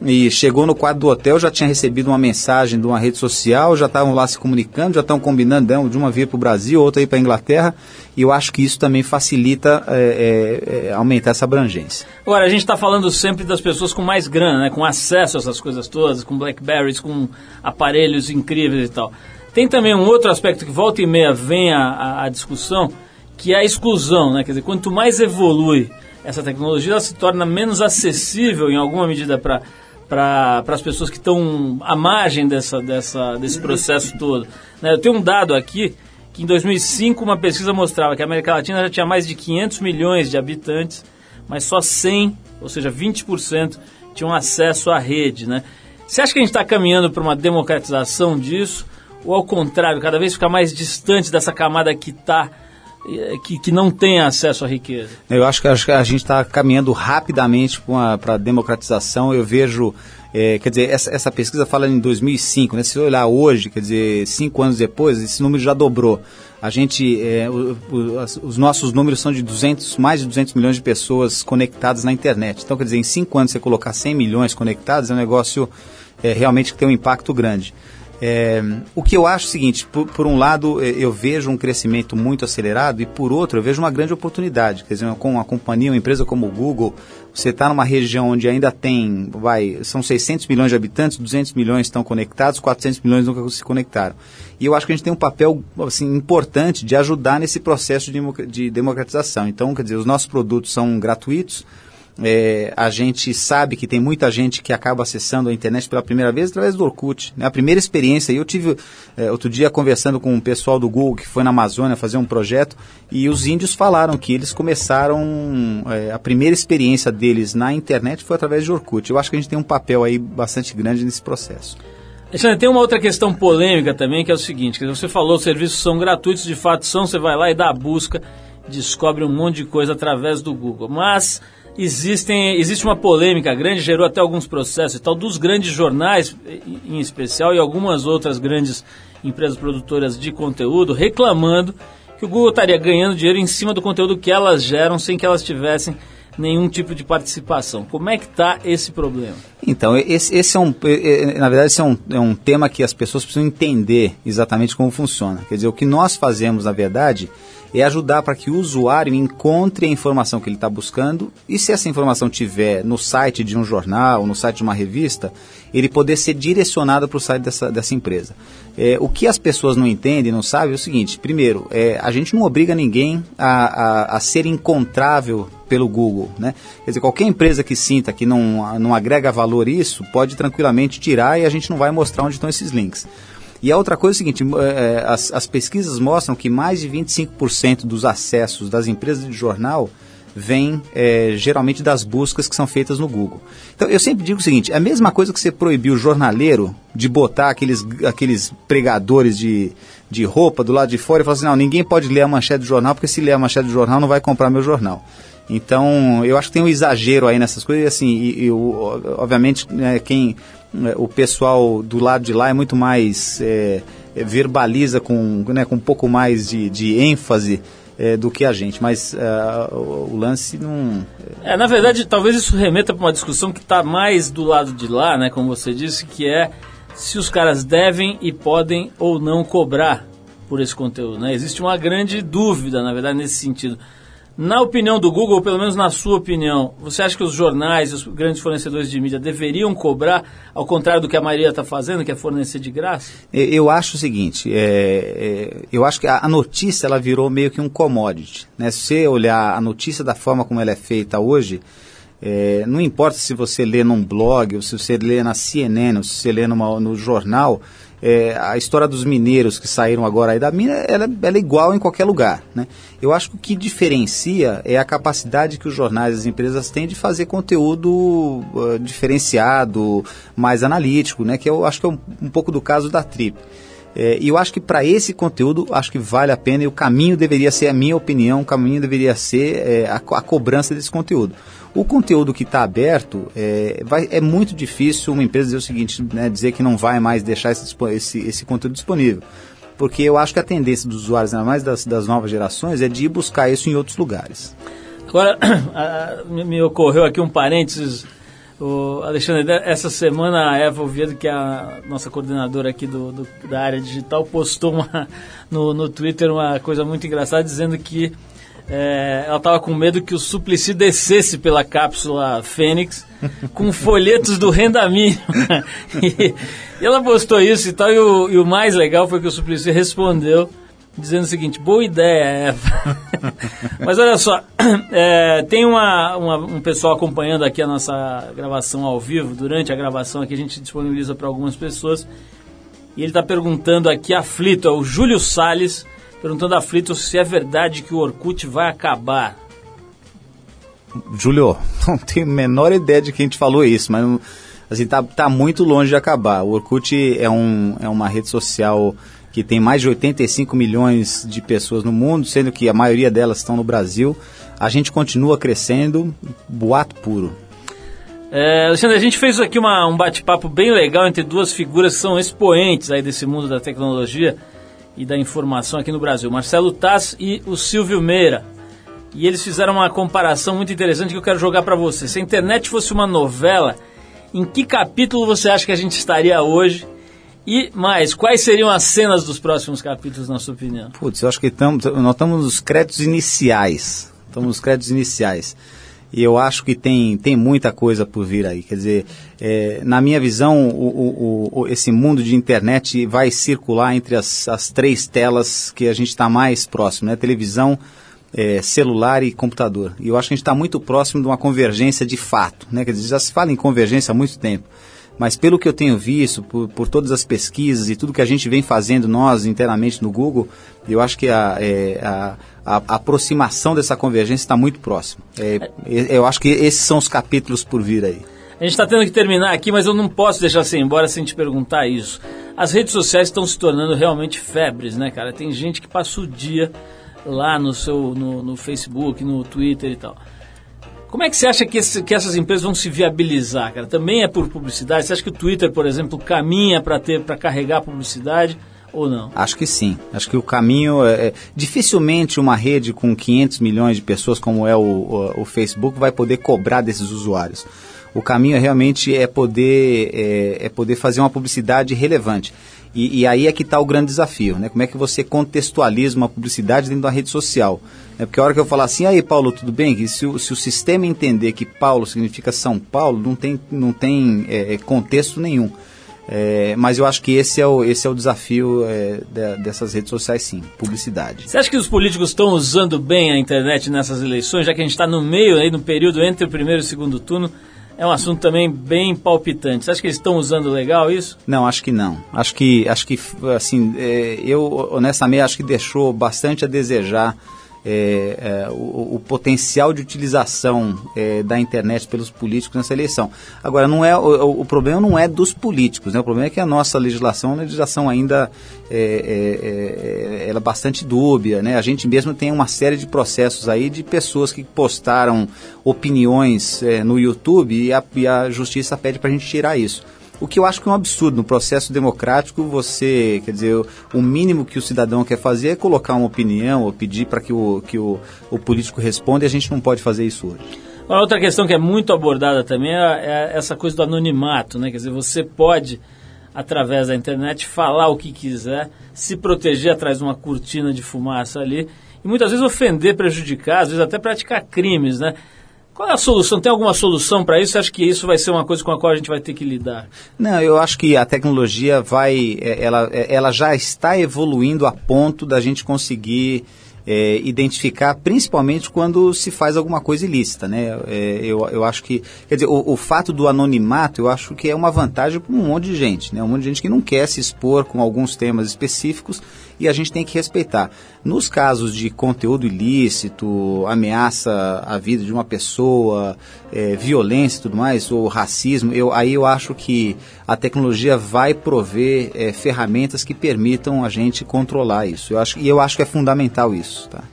e chegou no quadro do hotel, já tinha recebido uma mensagem de uma rede social, já estavam lá se comunicando, já estão combinando de uma vir para o Brasil, outra ir para a Inglaterra, e eu acho que isso também facilita é, é, é aumentar essa abrangência. Agora, a gente está falando sempre das pessoas com mais grana, né, com acesso a essas coisas todas, com Blackberries, com aparelhos incríveis e tal. Tem também um outro aspecto que volta e meia vem à discussão, que é a exclusão, né? Quer dizer, quanto mais evolui essa tecnologia, ela se torna menos acessível em alguma medida para para as pessoas que estão à margem dessa, dessa, desse processo todo. Né? Eu tenho um dado aqui que em 2005 uma pesquisa mostrava que a América Latina já tinha mais de 500 milhões de habitantes, mas só 100, ou seja, 20% tinham acesso à rede. Né? Você acha que a gente está caminhando para uma democratização disso? Ou ao contrário, cada vez fica mais distante dessa camada que está que, que não tem acesso à riqueza? Eu acho que, acho que a gente está caminhando rapidamente para a democratização. Eu vejo, é, quer dizer, essa, essa, pesquisa fala em 2005, né? Se olhar hoje, quer dizer, cinco anos depois, esse número já dobrou. A gente, é, o, o, os nossos números são de 200, mais de 200 milhões de pessoas conectadas na internet. Então, quer dizer, em cinco anos você colocar 100 milhões conectados é um negócio é, realmente que tem um impacto grande. É, o que eu acho é o seguinte, por, por, um lado é, eu vejo um crescimento muito acelerado e por outro eu vejo uma grande oportunidade. Quer dizer, com uma companhia, uma empresa como o Google, você está numa região onde ainda tem, vai, são 600 milhões de habitantes, 200 milhões estão conectados, 400 milhões nunca se conectaram. E eu acho que a gente tem um papel assim, importante de ajudar nesse processo de democratização. Então, quer dizer, os nossos produtos são gratuitos, é, a gente sabe que tem muita gente que acaba acessando a internet pela primeira vez através do Orkut. Né? A primeira experiência, eu tive é, outro dia conversando com um pessoal do Google que foi na Amazônia fazer um projeto e os índios falaram que eles começaram, é, a primeira experiência deles na internet foi através de Orkut. Eu acho que a gente tem um papel aí bastante grande nesse processo. Alexandre, tem uma outra questão polêmica também, que é o seguinte, você falou, os serviços são gratuitos, de fato são, você vai lá e dá a busca descobre um monte de coisa através do Google. Mas existem, existe uma polêmica grande, gerou até alguns processos e tal, dos grandes jornais em especial e algumas outras grandes empresas produtoras de conteúdo reclamando que o Google estaria ganhando dinheiro em cima do conteúdo que elas geram sem que elas tivessem nenhum tipo de participação. Como é que está esse problema? Então, esse, esse é um, na verdade, esse é um, é um tema que as pessoas precisam entender exatamente como funciona. Quer dizer, o que nós fazemos, na verdade, é ajudar para que o usuário encontre a informação que ele está buscando e se essa informação tiver no site de um jornal no site de uma revista, ele poder ser direcionado para o site dessa, dessa empresa. É, o que as pessoas não entendem, não sabem, é o seguinte: primeiro, é, a gente não obriga ninguém a, a, a ser encontrável pelo Google, né? Quer dizer, qualquer empresa que sinta que não, não agrega valor isso, pode tranquilamente tirar e a gente não vai mostrar onde estão esses links. E a outra coisa é o seguinte, é, as, as pesquisas mostram que mais de 25% dos acessos das empresas de jornal vem é, geralmente das buscas que são feitas no Google. Então eu sempre digo o seguinte: é a mesma coisa que você proibir o jornaleiro de botar aqueles, aqueles pregadores de, de roupa do lado de fora e falar assim: não, ninguém pode ler a manchete do jornal, porque se ler a manchete do jornal não vai comprar meu jornal. Então eu acho que tem um exagero aí nessas coisas, e assim, e, obviamente né, quem é, o pessoal do lado de lá é muito mais é, é, verbaliza com, né, com um pouco mais de, de ênfase é, do que a gente, mas uh, o, o, lance não. É, na verdade, talvez isso remeta para uma discussão que está mais do lado de lá, né, como você disse, que é se os caras devem e podem ou não cobrar por esse conteúdo. Né? Existe uma grande dúvida, na verdade, nesse sentido. Na opinião do Google, pelo menos na sua opinião, você acha que os jornais os grandes fornecedores de mídia deveriam cobrar, ao contrário do que a maioria está fazendo, que é fornecer de graça? Eu acho o seguinte, é, é, eu acho que a notícia ela virou meio que um commodity. Né? Se você olhar a notícia da forma como ela é feita hoje, é, não importa se você lê num blog, ou se você lê na CNN, ou se você lê numa, no jornal, é, a história dos mineiros que saíram agora aí da mina, ela, ela, é igual em qualquer lugar. Né? Eu acho que o que diferencia é a capacidade que os jornais e as empresas têm de fazer conteúdo uh, diferenciado, mais analítico, né? que eu acho que é um, um pouco do caso da Trip. É, e eu acho que para esse conteúdo, acho que vale a pena e o caminho deveria ser, a minha opinião, o caminho deveria ser é, a, a cobrança desse conteúdo. O conteúdo que está aberto, é, vai, é muito difícil uma empresa dizer o seguinte, né, dizer que não vai mais deixar esse, esse, esse conteúdo disponível. Porque eu acho que a tendência dos usuários, ainda mais das, das novas gerações, é de ir buscar isso em outros lugares. Agora, me ocorreu aqui um parênteses, o Alexandre, essa semana a Eva Oviedo, que é a nossa coordenadora aqui do, do da área digital, postou uma, no, no Twitter uma coisa muito engraçada, dizendo que é, ela estava com medo que o Suplicy descesse pela cápsula Fênix com folhetos do Renda Mínima. e, e, ela postou isso e tal, e o, e o, mais legal foi que o Suplicy respondeu dizendo o seguinte, boa ideia, Eva. Mas olha só, é, tem uma, uma, um pessoal acompanhando aqui a nossa gravação ao vivo, durante a gravação aqui a gente disponibiliza para algumas pessoas, e ele está perguntando aqui aflito, é o Júlio Salles, perguntando aflito se é verdade que o Orkut vai acabar. Júlio, não tenho a menor ideia de quem te falou isso, mas assim, tá, tá muito longe de acabar. O Orkut é, um, é uma rede social que tem mais de 85 milhões de pessoas no mundo, sendo que a maioria delas estão no Brasil. A gente continua crescendo, boato puro. É, Alexandre, a gente fez aqui uma, um bate-papo bem legal entre duas figuras que são expoentes aí desse mundo da tecnologia e da informação aqui no Brasil, Marcelo Tass e o Silvio Meira. E eles fizeram uma comparação muito interessante que eu quero jogar para você. Se a internet fosse uma novela, em que capítulo você acha que a gente estaria hoje? E mais, quais seriam as cenas dos próximos capítulos, na sua opinião? Putz, eu acho que tamo, nós estamos nos créditos iniciais. Estamos nos créditos iniciais e eu acho que tem, tem muita coisa por vir aí. Quer dizer, é, na minha visão, o, o, o, esse mundo de internet vai circular entre as, as três telas que a gente está mais próximo, né? Televisão, é, celular e computador. E eu acho que a gente está muito próximo de uma convergência de fato, né? Quer dizer, já se fala em convergência há muito tempo. Mas pelo que eu tenho visto, por, por todas as pesquisas e tudo que a gente vem fazendo nós internamente no Google, eu acho que a, é, a a, aproximação dessa convergência está muito próxima. É, eu acho que esses são os capítulos por vir aí. A gente está tendo que terminar aqui, mas eu não posso deixar você embora sem te perguntar isso. As redes sociais estão se tornando realmente febres, né, cara? Tem gente que passa o dia lá no seu no, no Facebook, no Twitter e tal. Como é que você acha que, esse, que, essas empresas vão se viabilizar, cara? Também é por publicidade? Você acha que o Twitter, por exemplo, caminha para ter para carregar publicidade ou não? Acho que sim. Acho que o caminho é, é, dificilmente uma rede com 500 milhões de pessoas como é o, o, o Facebook vai poder cobrar desses usuários. O caminho é realmente é poder é, é poder fazer uma publicidade relevante. E, e, aí é que está o grande desafio, né? Como é que você contextualiza uma publicidade dentro da rede social? É porque a hora que eu falar assim, aí Paulo, tudo bem? Se, o, se o sistema entender que Paulo significa São Paulo, não tem, não tem é, é contexto nenhum. É, mas eu acho que esse é o, esse é o desafio é, de, dessas redes sociais, sim, publicidade. Você acha que os políticos estão usando bem a internet nessas eleições, já que a gente está no meio, aí, no período entre o primeiro e o segundo turno? É um assunto também bem palpitante. Você acha que eles estão usando legal isso? Não, acho que não. Acho que, acho que assim, é, eu honestamente acho que deixou bastante a desejar é, é, o, o, potencial de utilização é, da internet pelos políticos nessa eleição. Agora, não é, o, o, problema não é dos políticos, né? o problema é que a nossa legislação é legislação ainda é, é, é, ela é bastante dúbia. Né? A gente mesmo tem uma série de processos aí de pessoas que postaram opiniões no YouTube e a, e a justiça pede para a gente tirar isso. O que eu acho que é um absurdo. No processo democrático, você, quer dizer, o mínimo que o cidadão quer fazer é colocar uma opinião ou pedir para que, o, que o, o político responda e a gente não pode fazer isso hoje. Uma outra questão que é muito abordada também é, é essa coisa do anonimato, né? Quer dizer, você pode, através da internet, falar o que quiser, se proteger atrás de uma cortina de fumaça ali e muitas vezes ofender, prejudicar, às vezes até praticar crimes, né? Qual é a solução? Tem alguma solução para isso? Acho que isso vai ser uma coisa com a qual a gente vai ter que lidar. Não, eu acho que a tecnologia vai, é, ela, é, ela já está evoluindo a ponto da gente conseguir é, identificar, principalmente quando se faz alguma coisa ilícita, né? É, eu, eu acho que, quer dizer, o, o, fato do anonimato, eu acho que é uma vantagem para um monte de gente, né? Um monte de gente que não quer se expor com alguns temas específicos e a gente tem que respeitar. Nos casos de conteúdo ilícito, ameaça à vida de uma pessoa, é, violência e tudo mais, ou racismo, eu, aí eu acho que a tecnologia vai prover é, ferramentas que permitam a gente controlar isso. Eu acho, e eu acho que é fundamental isso. Tá?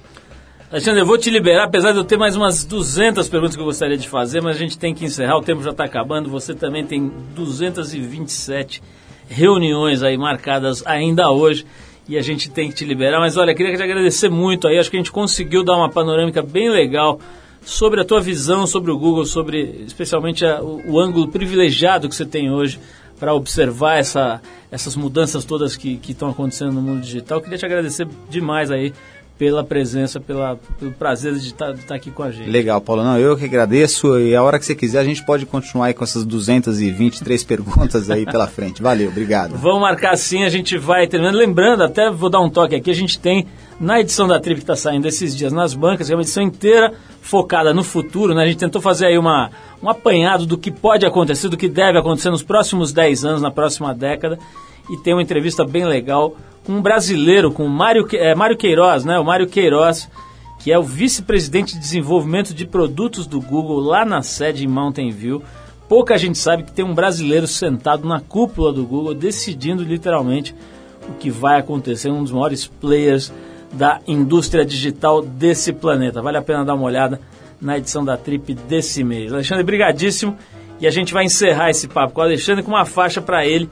Alexandre, eu vou te liberar, apesar de eu ter mais umas 200 perguntas que eu gostaria de fazer, mas a gente tem que encerrar, o tempo já está acabando. Você também tem 227 reuniões aí marcadas ainda hoje e a gente tem que te liberar. Mas olha, queria te agradecer muito aí. Acho que a gente conseguiu dar uma panorâmica bem legal sobre a tua visão sobre o Google, sobre especialmente a, o, o, ângulo privilegiado que você tem hoje para observar essa, essas mudanças todas que estão acontecendo no mundo digital. Queria te agradecer demais aí pela presença, pela, pelo prazer de estar tá, tá aqui com a gente. Legal, Paulo. Não, eu que agradeço e a hora que você quiser a gente pode continuar aí com essas 223 perguntas aí pela frente. Valeu, obrigado. Vamos marcar sim, a gente vai terminando. Lembrando, até vou dar um toque aqui, a gente tem na edição da Trip que está saindo esses dias nas bancas, é uma edição inteira focada no futuro, né? A gente tentou fazer aí uma, um apanhado do que pode acontecer, do que deve acontecer nos próximos 10 anos, na próxima década. E tem uma entrevista bem legal com um brasileiro, com o Mário, é, Mário Queiroz, né? O Mário Queiroz, que é o vice-presidente de desenvolvimento de produtos do Google lá na sede em Mountain View. Pouca gente sabe que tem um brasileiro sentado na cúpula do Google decidindo literalmente o que vai acontecer, um dos maiores players da indústria digital desse planeta. Vale a pena dar uma olhada na edição da Trip desse mês. Alexandre, brigadíssimo. E a gente vai encerrar esse papo com o Alexandre com uma faixa para ele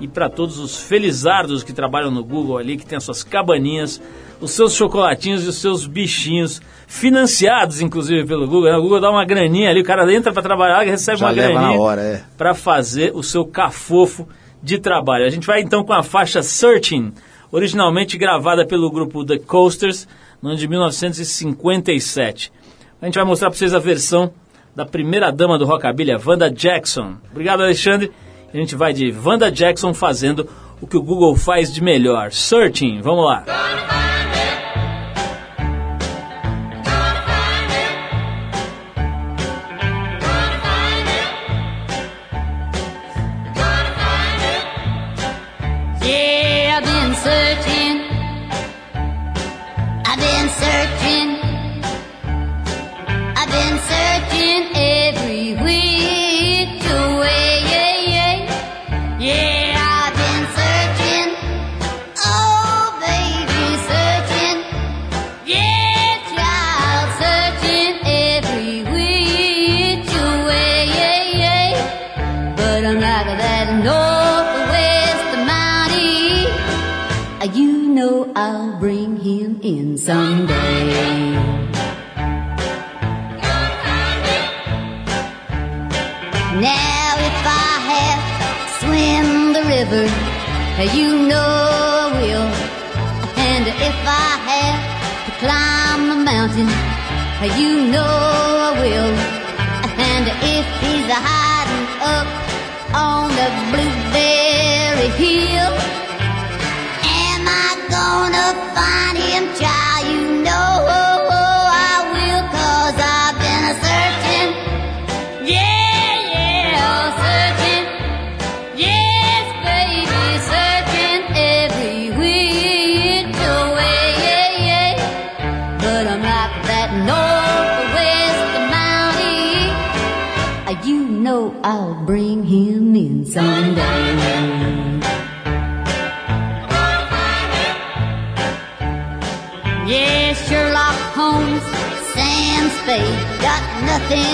e para todos os felizardos que trabalham no Google ali, que tem as suas cabaninhas, os seus chocolatinhos e os seus bichinhos, financiados inclusive pelo Google. Né? O Google dá uma graninha ali, o cara entra para trabalhar e recebe Já uma graninha é. para fazer o seu cafofo de trabalho. A gente vai então com a faixa Searching, originalmente gravada pelo grupo The Coasters no ano de 1957. A gente vai mostrar para vocês a versão da primeira dama do rockabilly, a Wanda Jackson. Obrigado, Alexandre. A gente vai de Wanda Jackson fazendo o que o Google faz de melhor, searching. Vamos lá.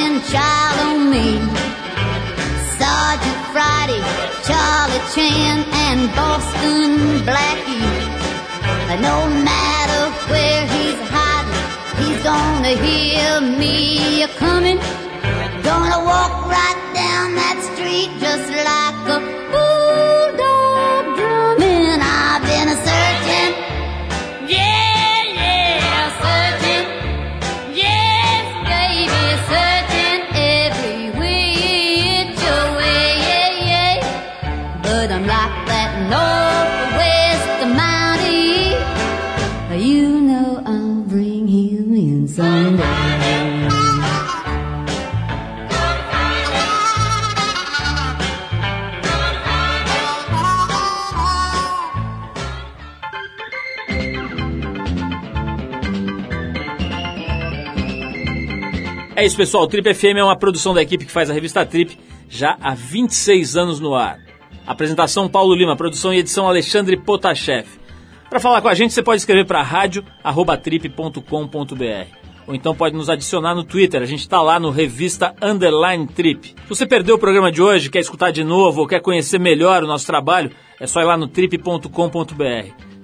Nothing, child, on me. Sergeant Friday, Charlie Chan, and Boston Blackie. No matter where he's hiding, he's gonna hear me a coming. Gonna walk right down that street just like a É isso, pessoal. O Trip FM é uma produção da equipe que faz a revista Trip já há 26 anos no ar. Apresentação Paulo Lima, produção e edição Alexandre Potashev. Para falar com a gente, você pode escrever para rádio@trip.com.br ou então pode nos adicionar no Twitter. A gente está lá no Revista Underline Trip. Se você perdeu o programa de hoje, quer escutar de novo ou quer conhecer melhor o nosso trabalho, é só ir lá no trip.com.br.